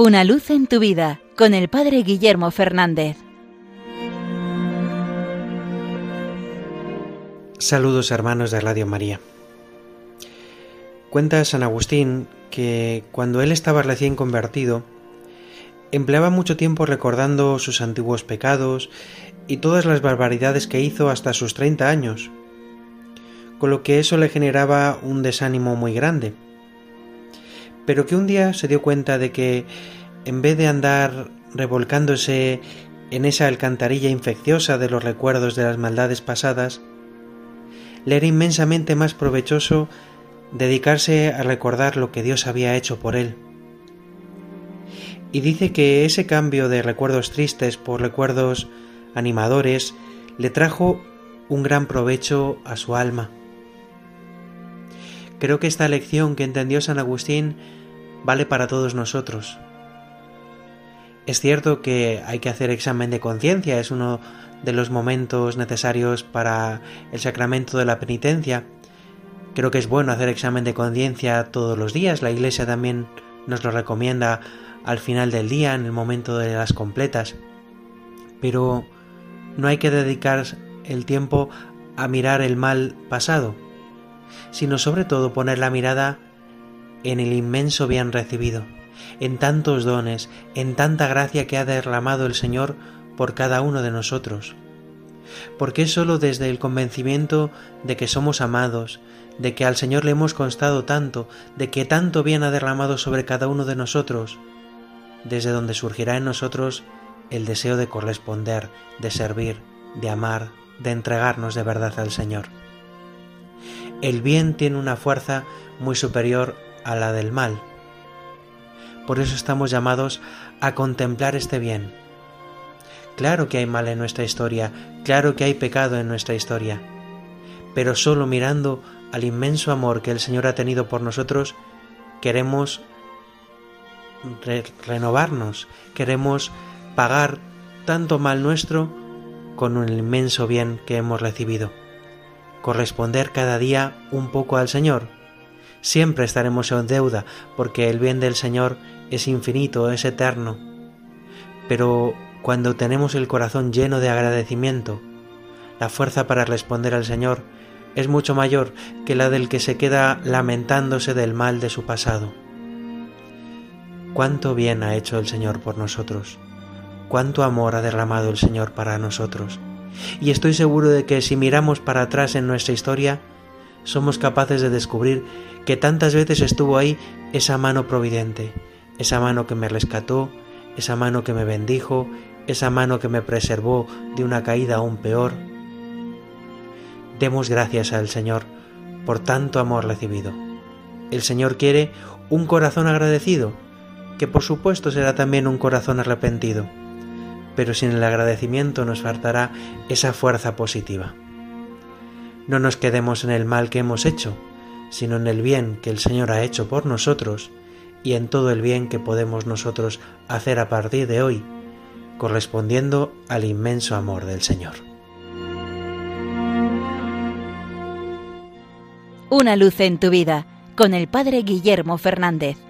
Una luz en tu vida con el Padre Guillermo Fernández. Saludos hermanos de Radio María. Cuenta San Agustín que cuando él estaba recién convertido, empleaba mucho tiempo recordando sus antiguos pecados y todas las barbaridades que hizo hasta sus 30 años, con lo que eso le generaba un desánimo muy grande pero que un día se dio cuenta de que en vez de andar revolcándose en esa alcantarilla infecciosa de los recuerdos de las maldades pasadas, le era inmensamente más provechoso dedicarse a recordar lo que Dios había hecho por él. Y dice que ese cambio de recuerdos tristes por recuerdos animadores le trajo un gran provecho a su alma. Creo que esta lección que entendió San Agustín vale para todos nosotros. Es cierto que hay que hacer examen de conciencia, es uno de los momentos necesarios para el sacramento de la penitencia. Creo que es bueno hacer examen de conciencia todos los días, la Iglesia también nos lo recomienda al final del día, en el momento de las completas. Pero no hay que dedicar el tiempo a mirar el mal pasado, sino sobre todo poner la mirada en el inmenso bien recibido, en tantos dones, en tanta gracia que ha derramado el Señor por cada uno de nosotros. Porque es sólo desde el convencimiento de que somos amados, de que al Señor le hemos constado tanto, de que tanto bien ha derramado sobre cada uno de nosotros, desde donde surgirá en nosotros el deseo de corresponder, de servir, de amar, de entregarnos de verdad al Señor. El bien tiene una fuerza muy superior a la del mal. Por eso estamos llamados a contemplar este bien. Claro que hay mal en nuestra historia, claro que hay pecado en nuestra historia, pero solo mirando al inmenso amor que el Señor ha tenido por nosotros, queremos renovarnos, queremos pagar tanto mal nuestro con un inmenso bien que hemos recibido. Corresponder cada día un poco al Señor, siempre estaremos en deuda, porque el bien del Señor es infinito, es eterno. Pero cuando tenemos el corazón lleno de agradecimiento, la fuerza para responder al Señor es mucho mayor que la del que se queda lamentándose del mal de su pasado. Cuánto bien ha hecho el Señor por nosotros, cuánto amor ha derramado el Señor para nosotros. Y estoy seguro de que si miramos para atrás en nuestra historia, somos capaces de descubrir que tantas veces estuvo ahí esa mano providente, esa mano que me rescató, esa mano que me bendijo, esa mano que me preservó de una caída aún peor. Demos gracias al Señor por tanto amor recibido. El Señor quiere un corazón agradecido, que por supuesto será también un corazón arrepentido, pero sin el agradecimiento nos faltará esa fuerza positiva. No nos quedemos en el mal que hemos hecho, sino en el bien que el Señor ha hecho por nosotros y en todo el bien que podemos nosotros hacer a partir de hoy, correspondiendo al inmenso amor del Señor. Una luz en tu vida con el Padre Guillermo Fernández.